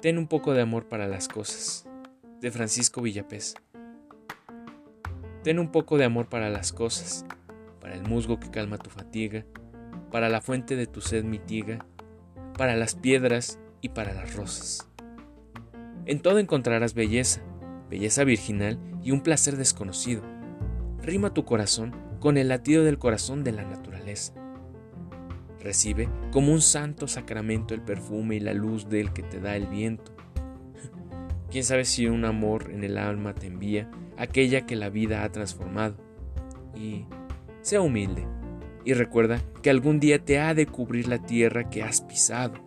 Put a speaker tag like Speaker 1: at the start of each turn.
Speaker 1: Ten un poco de amor para las cosas. De Francisco Villapés. Ten un poco de amor para las cosas, para el musgo que calma tu fatiga, para la fuente de tu sed mitiga, para las piedras y para las rosas. En todo encontrarás belleza, belleza virginal y un placer desconocido. Rima tu corazón con el latido del corazón de la naturaleza. Recibe como un santo sacramento el perfume y la luz del que te da el viento. Quién sabe si un amor en el alma te envía aquella que la vida ha transformado. Y sea humilde y recuerda que algún día te ha de cubrir la tierra que has pisado